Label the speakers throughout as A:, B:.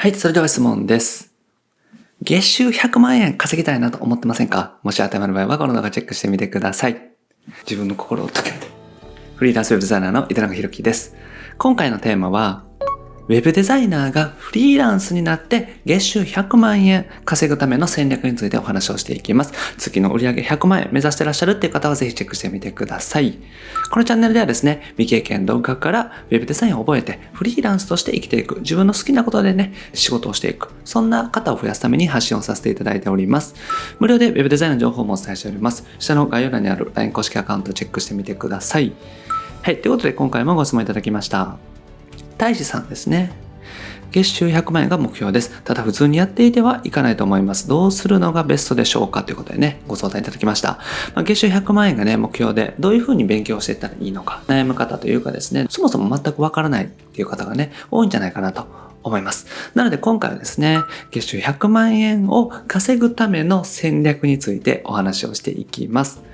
A: はい、それでは質問です。月収100万円稼ぎたいなと思ってませんか？もし当てはまる場合はこの動画チェックしてみてください。自分の心を解けて。フリーランスウェブデザイナーの板中宏樹です。今回のテーマは、ウェブデザイナーがフリーランスになって月収100万円稼ぐための戦略についてお話をしていきます。月の売上100万円目指してらっしゃるっていう方はぜひチェックしてみてください。このチャンネルではですね、未経験動画からウェブデザインを覚えてフリーランスとして生きていく、自分の好きなことでね、仕事をしていく、そんな方を増やすために発信をさせていただいております。無料でウェブデザインの情報もお伝えしております。下の概要欄にある LINE 公式アカウントチェックしてみてください。はい、ということで今回もご質問いただきました。大志さんですね。月収100万円が目標です。ただ普通にやっていてはいかないと思います。どうするのがベストでしょうかということでね、ご相談いただきました。まあ、月収100万円がね、目標で、どういうふうに勉強していったらいいのか、悩む方というかですね、そもそも全くわからないっていう方がね、多いんじゃないかなと思います。なので今回はですね、月収100万円を稼ぐための戦略についてお話をしていきます。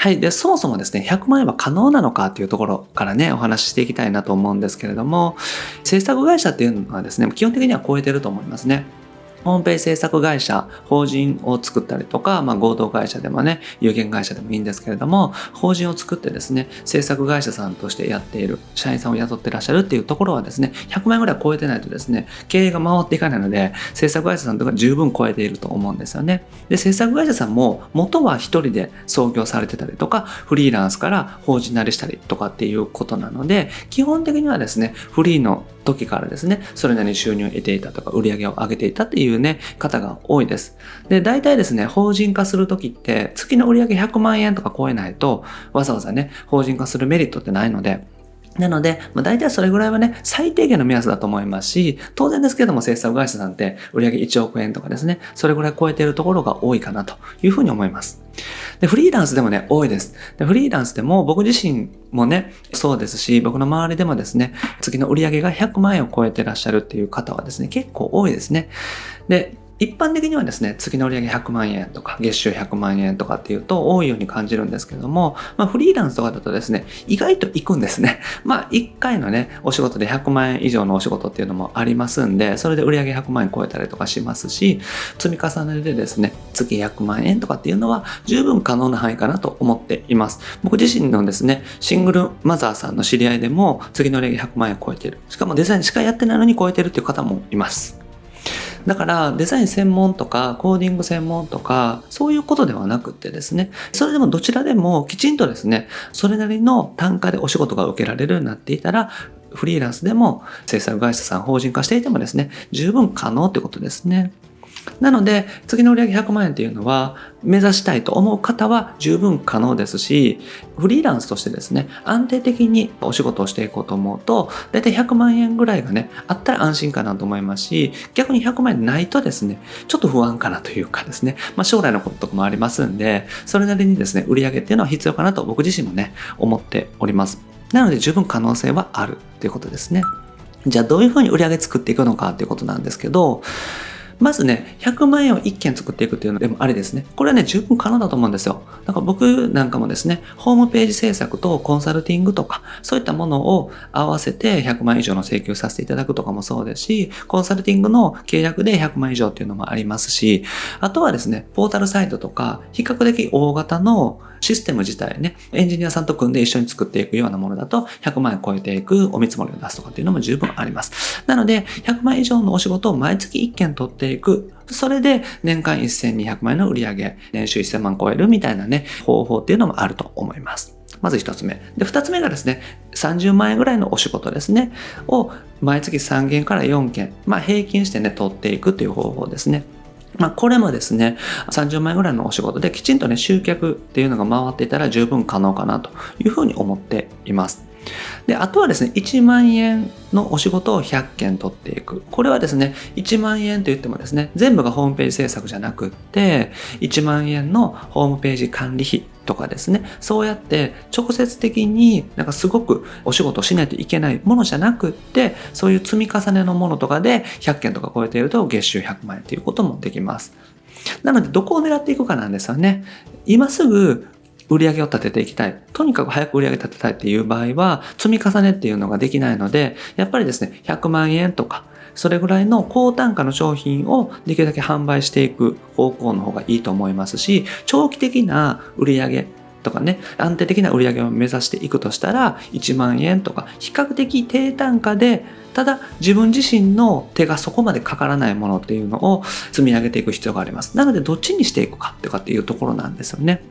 A: はい。で、そもそもですね、100万円は可能なのかっていうところからね、お話ししていきたいなと思うんですけれども、制作会社っていうのはですね、基本的には超えてると思いますね。ホームページ制作会社、法人を作ったりとか、まあ、合同会社でもね、有限会社でもいいんですけれども、法人を作ってですね、制作会社さんとしてやっている、社員さんを雇ってらっしゃるっていうところはですね、100万円ぐらい超えてないとですね、経営が回っていかないので、制作会社さんとか十分超えていると思うんですよね。で、制作会社さんも元は一人で創業されてたりとか、フリーランスから法人なりしたりとかっていうことなので、基本的にはですね、フリーの時からですね、それなりに収入を得ていたとか、売り上げを上げていたっていうね、方が多いです。で、大体ですね、法人化する時って、月の売り上げ100万円とか超えないと、わざわざね、法人化するメリットってないので、なので、まあ、大体それぐらいはね、最低限の目安だと思いますし、当然ですけども制作会社さんって売上1億円とかですね、それぐらい超えているところが多いかなというふうに思います。で、フリーランスでもね、多いです。でフリーランスでも僕自身もね、そうですし、僕の周りでもですね、月の売り上げが100万円を超えてらっしゃるっていう方はですね、結構多いですね。で、一般的にはですね、月の売上100万円とか、月収100万円とかっていうと多いように感じるんですけども、まあフリーランスとかだとですね、意外と行くんですね。まあ一回のね、お仕事で100万円以上のお仕事っていうのもありますんで、それで売上100万円超えたりとかしますし、積み重ねでですね、月100万円とかっていうのは十分可能な範囲かなと思っています。僕自身のですね、シングルマザーさんの知り合いでも、月の売上100万円超えてる。しかもデザインしかやってないのに超えてるっていう方もいます。だからデザイン専門とかコーディング専門とかそういうことではなくてですね、それでもどちらでもきちんとですね、それなりの単価でお仕事が受けられるようになっていたら、フリーランスでも制作会社さん法人化していてもですね、十分可能ってことですね。なので、次の売上100万円っていうのは、目指したいと思う方は十分可能ですし、フリーランスとしてですね、安定的にお仕事をしていこうと思うと、だいたい100万円ぐらいがね、あったら安心かなと思いますし、逆に100万円ないとですね、ちょっと不安かなというかですね、まあ将来のこととかもありますんで、それなりにですね、売上っていうのは必要かなと僕自身もね、思っております。なので十分可能性はあるということですね。じゃあどういうふうに売り上げ作っていくのかっていうことなんですけど、まずね、100万円を1件作っていくっていうのでもありですね。これはね、十分可能だと思うんですよ。だから僕なんかもですね、ホームページ制作とコンサルティングとか、そういったものを合わせて100万以上の請求させていただくとかもそうですし、コンサルティングの契約で100万以上っていうのもありますし、あとはですね、ポータルサイトとか、比較的大型のシステム自体ね、エンジニアさんと組んで一緒に作っていくようなものだと、100万円超えていくお見積もりを出すとかっていうのも十分あります。なので、100万以上のお仕事を毎月1件取っていく。それで年間1200万円の売り上げ、年収1000万超えるみたいなね、方法っていうのもあると思います。まず一つ目。で、二つ目がですね、30万円ぐらいのお仕事ですね、を毎月3件から4件、まあ平均してね、取っていくという方法ですね。まあ、これもですね、30万円ぐらいのお仕事できちんとね、集客っていうのが回っていたら十分可能かなというふうに思っています。で、あとはですね、1万円のお仕事を100件取っていく。これはですね、1万円と言ってもですね、全部がホームページ制作じゃなくって、1万円のホームページ管理費とかですね、そうやって直接的になんかすごくお仕事をしないといけないものじゃなくって、そういう積み重ねのものとかで100件とか超えていると月収100万円ということもできます。なので、どこを狙っていくかなんですよね。今すぐ売り上げを立てていきたい。とにかく早く売り上げ立てたいっていう場合は、積み重ねっていうのができないので、やっぱりですね、100万円とか、それぐらいの高単価の商品をできるだけ販売していく方向の方がいいと思いますし、長期的な売り上げとかね、安定的な売り上げを目指していくとしたら、1万円とか、比較的低単価で、ただ自分自身の手がそこまでかからないものっていうのを積み上げていく必要があります。なので、どっちにしていくかってかっていうところなんですよね。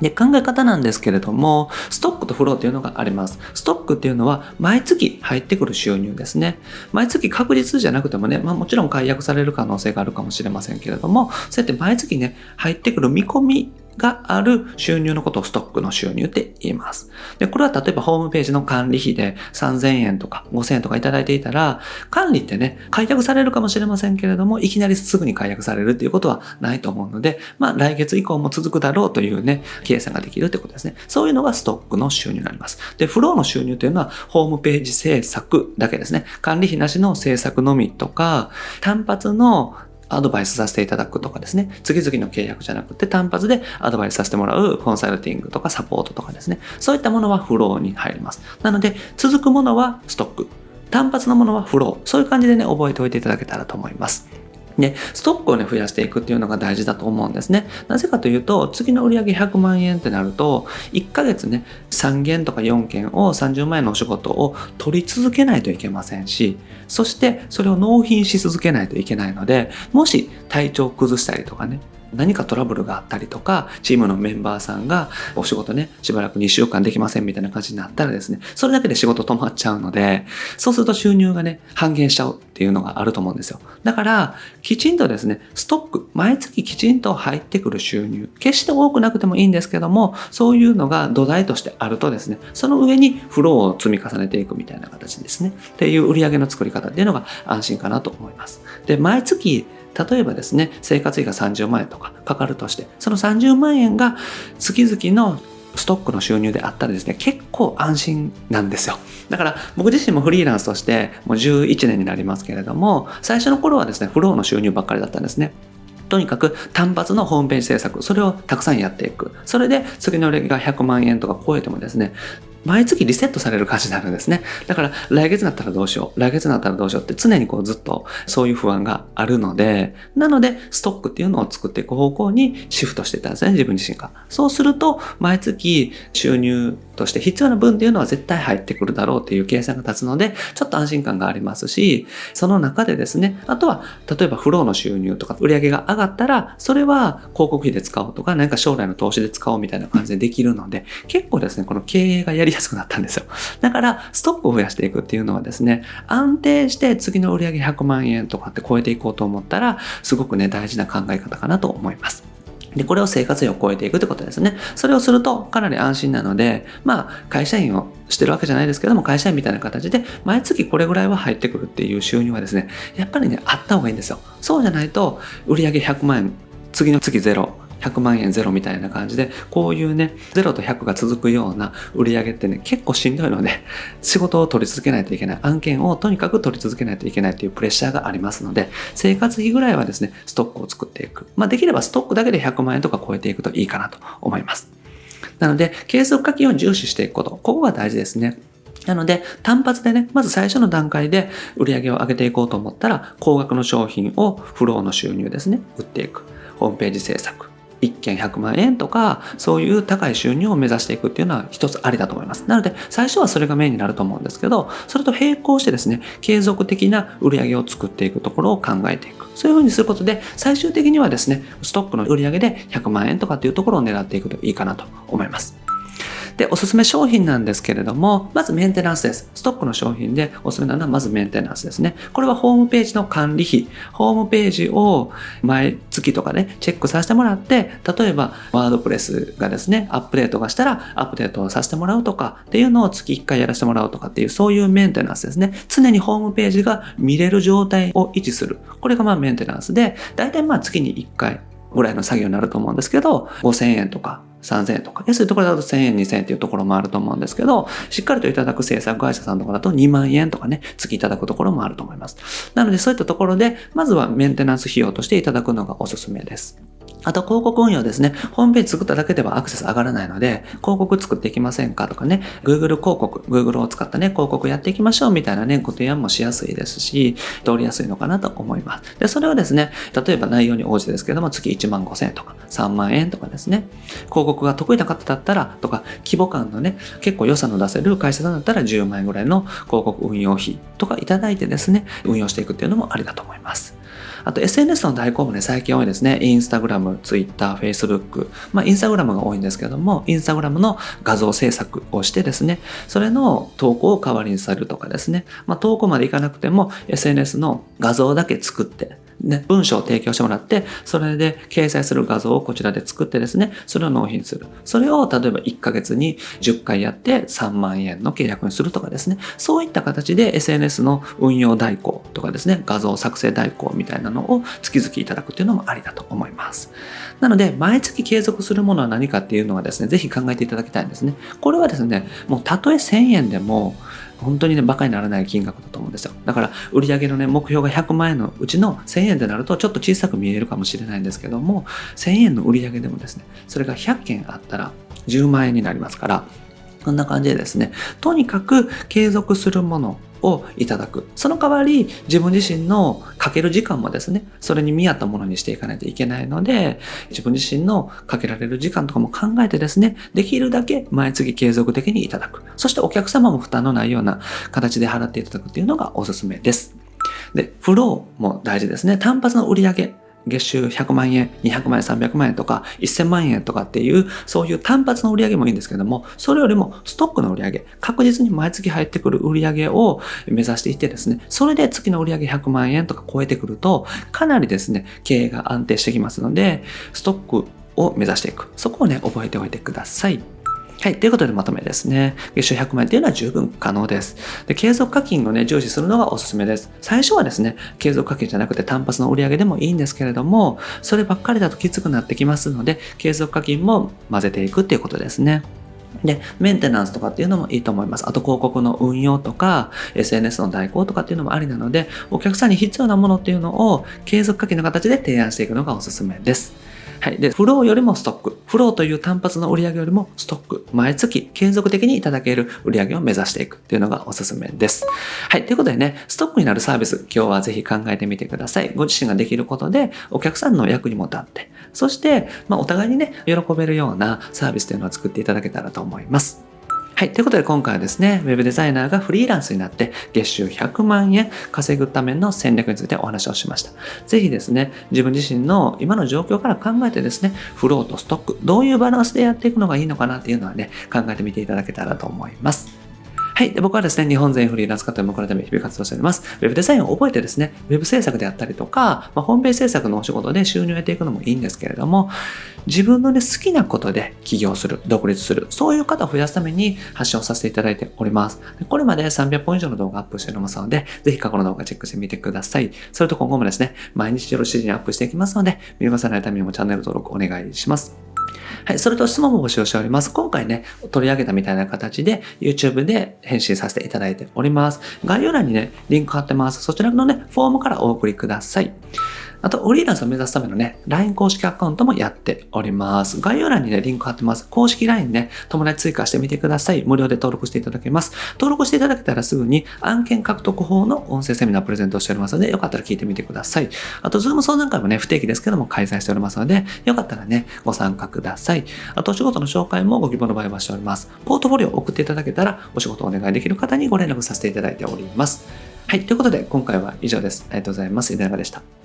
A: で、考え方なんですけれども、ストックとフローというのがあります。ストックっていうのは、毎月入ってくる収入ですね。毎月確実じゃなくてもね、まあもちろん解約される可能性があるかもしれませんけれども、そうやって毎月ね、入ってくる見込みがある収入のことをストックの収入って言います。で、これは例えばホームページの管理費で3000円とか5000円とかいただいていたら、管理ってね、解約されるかもしれませんけれども、いきなりすぐに解約されるっていうことはないと思うので、まあ来月以降も続くだろうというね、計算ができるってことですね。そういうのがストックの収入になります。で、フローの収入というのは、ホームページ制作だけですね。管理費なしの制作のみとか、単発のアドバイスさせていただくとかですね、次々の契約じゃなくて単発でアドバイスさせてもらうコンサルティングとかサポートとかですね、そういったものはフローに入ります。なので、続くものはストック、単発のものはフロー、そういう感じでね、覚えておいていただけたらと思います。で、ストックをね、増やしていくっていうのが大事だと思うんですね。なぜかというと、次の売上100万円ってなると、1ヶ月ね、3件とか4件を30万円のお仕事を取り続けないといけませんし、そしてそれを納品し続けないといけないので、もし体調を崩したりとかね、何かトラブルがあったりとか、チームのメンバーさんがお仕事ね、しばらく2週間できませんみたいな感じになったらですね、それだけで仕事止まっちゃうので、そうすると収入がね、半減しちゃうっていうのがあると思うんですよ。だから、きちんとですね、ストック、毎月きちんと入ってくる収入、決して多くなくてもいいんですけども、そういうのが土台としてあるとですね、その上にフローを積み重ねていくみたいな形ですね。っていう売り上げの作り方っていうのが安心かなと思います。で、毎月例えばですね、生活費が30万円とかかかるとして、その30万円が月々のストックの収入であったらですね、結構安心なんですよ。だから僕自身もフリーランスとしてもう11年になりますけれども、最初の頃はですね、フローの収入ばっかりだったんですね。とにかく単発のホームページ制作、それをたくさんやっていく。それで次の売りが100万円とか超えてもですね、毎月リセットされる感じになるんですね。だから来月になったらどうしよう、来月になったらどうしようって常にこうずっとそういう不安があるので、なのでストックっていうのを作っていく方向にシフトしていったんですね、自分自身が。そうすると毎月収入として必要な分っていうのは絶対入ってくるだろうっていう計算が立つので、ちょっと安心感がありますし、その中でですね、あとは、例えばフローの収入とか売上が上がったら、それは広告費で使おうとか、何か将来の投資で使おうみたいな感じでできるので、結構ですね、この経営がやりやすくなったんですよ。だから、ストックを増やしていくっていうのはですね、安定して次の売上100万円とかって超えていこうと思ったら、すごくね、大事な考え方かなと思います。で、これを生活費を超えていくってことですね。それをするとかなり安心なので、まあ、会社員をしてるわけじゃないですけども、会社員みたいな形で、毎月これぐらいは入ってくるっていう収入はですね、やっぱりね、あった方がいいんですよ。そうじゃないと、売上100万円、次の月ゼロ、100万円ゼロみたいな感じで、こういうね、0と100が続くような売り上げってね、結構しんどいので、仕事を取り続けないといけない、案件をとにかく取り続けないといけないっていうプレッシャーがありますので、生活費ぐらいはですね、ストックを作っていく。まあ、できればストックだけで100万円とか超えていくといいかなと思います。なので、継続課金を重視していくこと、ここが大事ですね。なので、単発でね、まず最初の段階で売り上げを上げていこうと思ったら、高額の商品をフローの収入ですね、売っていく。ホームページ制作。1件100万円とか、そういう高い収入を目指していくっていうのは一つありだと思います。なので、最初はそれがメインになると思うんですけど、それと並行してですね、継続的な売り上げを作っていくところを考えていく。そういうふうにすることで、最終的にはですね、ストックの売り上げで100万円とかっていうところを狙っていくといいかなと思います。で、おすすめ商品なんですけれども、まずメンテナンスです。ストックの商品でおすすめなのはまずメンテナンスですね。これはホームページの管理費、ホームページを毎月とかね、チェックさせてもらって、例えばワードプレスがですね、アップデートがしたらアップデートをさせてもらうとかっていうのを月1回やらせてもらうとかっていうそういうメンテナンスですね。常にホームページが見れる状態を維持する。これがまあメンテナンスで、だいたいまあ月に1回ぐらいの作業になると思うんですけど、5000円とか3000円とか、安いところだと1000円、2000円っていうところもあると思うんですけど、しっかりといただく制作会社さんとかだと2万円とかね、月いただくところもあると思います。なのでそういったところで、まずはメンテナンス費用としていただくのがおすすめです。あと広告運用ですね。ホームページ作っただけではアクセス上がらないので、広告作っていきませんかとかね、Google 広告、Google を使ったね、広告やっていきましょうみたいなね、ご提案もしやすいですし、通りやすいのかなと思います。で、それをですね、例えば内容に応じてですけども、月1万5千円とか3万円とかですね、広告が得意な方だったら、とか、規模感のね、結構予算の出せる会社さんだったら10万円ぐらいの広告運用費とかいただいてですね、運用していくっていうのもありだと思います。あと SNS の代行もね、最近多いですね。インスタグラム、ツイッター、フェイスブック。まあ、インスタグラムが多いんですけども、インスタグラムの画像制作をしてですね、それの投稿を代わりにされるとかですね。まあ、投稿までいかなくても、SNS の画像だけ作って、ね、文章を提供してもらって、それで掲載する画像をこちらで作ってですね、それを納品する。それを例えば1ヶ月に10回やって3万円の契約にするとかですね、そういった形で SNS の運用代行とかですね、画像作成代行みたいなのを月々いただくっていうのもありだと思います。なので、毎月継続するものは何かっていうのはですね、ぜひ考えていただきたいんですね。これはですね、もうたとえ1000円でも、本当にね、馬鹿にならない金額だと思うんですよ。だから、売上のね、目標が100万円のうちの1000円でなると、ちょっと小さく見えるかもしれないんですけども、1000円の売上でもですね、それが100件あったら10万円になりますから、こんな感じでですね、とにかく継続するものをいただく。その代わり自分自身のかける時間もですね、それに見合ったものにしていかないといけないので、自分自身のかけられる時間とかも考えてですね、できるだけ毎月継続的にいただく。そしてお客様も負担のないような形で払っていただくっていうのがおすすめです。で、フローも大事ですね。単発の売り上げ月収100万円、200万円、300万円とか、1000万円とかっていう、そういう単発の売り上げもいいんですけども、それよりもストックの売り上げ、確実に毎月入ってくる売り上げを目指していてですね、それで月の売り上げ100万円とか超えてくると、かなりですね、経営が安定してきますので、ストックを目指していく。そこをね、覚えておいてください。はい。ということでまとめですね。月収100万円というのは十分可能です。で、継続課金をね、重視するのがおすすめです。最初はですね、継続課金じゃなくて単発の売り上げでもいいんですけれども、そればっかりだときつくなってきますので、継続課金も混ぜていくっていうことですね。で、メンテナンスとかっていうのもいいと思います。あと広告の運用とか、SNS の代行とかっていうのもありなので、お客さんに必要なものっていうのを継続課金の形で提案していくのがおすすめです。はい。で、フローよりもストック。フローという単発の売り上げよりもストック。毎月継続的にいただける売り上げを目指していくというのがおすすめです。はい。ということでね、ストックになるサービス、今日はぜひ考えてみてください。ご自身ができることで、お客さんの役にも立って、そして、まあ、お互いにね、喜べるようなサービスというのを作っていただけたらと思います。はい。ということで今回はですね、ウェブデザイナーがフリーランスになって月収100万円稼ぐための戦略についてお話をしました。ぜひですね、自分自身の今の状況から考えてですね、フローとストック、どういうバランスでやっていくのがいいのかなっていうのはね、考えてみていただけたらと思います。はい。で僕はですね、日本全フリーランス化という目のため日々活動しております。ウェブデザインを覚えてですね、ウェブ制作であったりとか、まあ、ホームページ制作のお仕事で収入を得ていくのもいいんですけれども、自分のね、好きなことで起業する、独立する、そういう方を増やすために発信をさせていただいております。これまで300本以上の動画アップしておりますので、ぜひ過去の動画チェックしてみてください。それと今後もですね、毎日よろしい時にアップしていきますので、見逃さないためにもチャンネル登録お願いします。はい。それと質問も募集しております。今回ね、取り上げたみたいな形で YouTube で返信させていただいております。概要欄にね、リンク貼ってます。そちらのね、フォームからお送りください。あと、フリーランスを目指すためのね、LINE 公式アカウントもやっております。概要欄にね、リンク貼ってます。公式 LINE ね、友達追加してみてください。無料で登録していただけます。登録していただけたらすぐに案件獲得法の音声セミナープレゼントしておりますので、よかったら聞いてみてください。あと、Zoom 相談会もね、不定期ですけども開催しておりますので、よかったらね、ご参加ください。あと、お仕事の紹介もご希望の場合はしております。ポートフォリオを送っていただけたら、お仕事をお願いできる方にご連絡させていただいております。はい。ということで、今回は以上です。ありがとうございます。井上でした。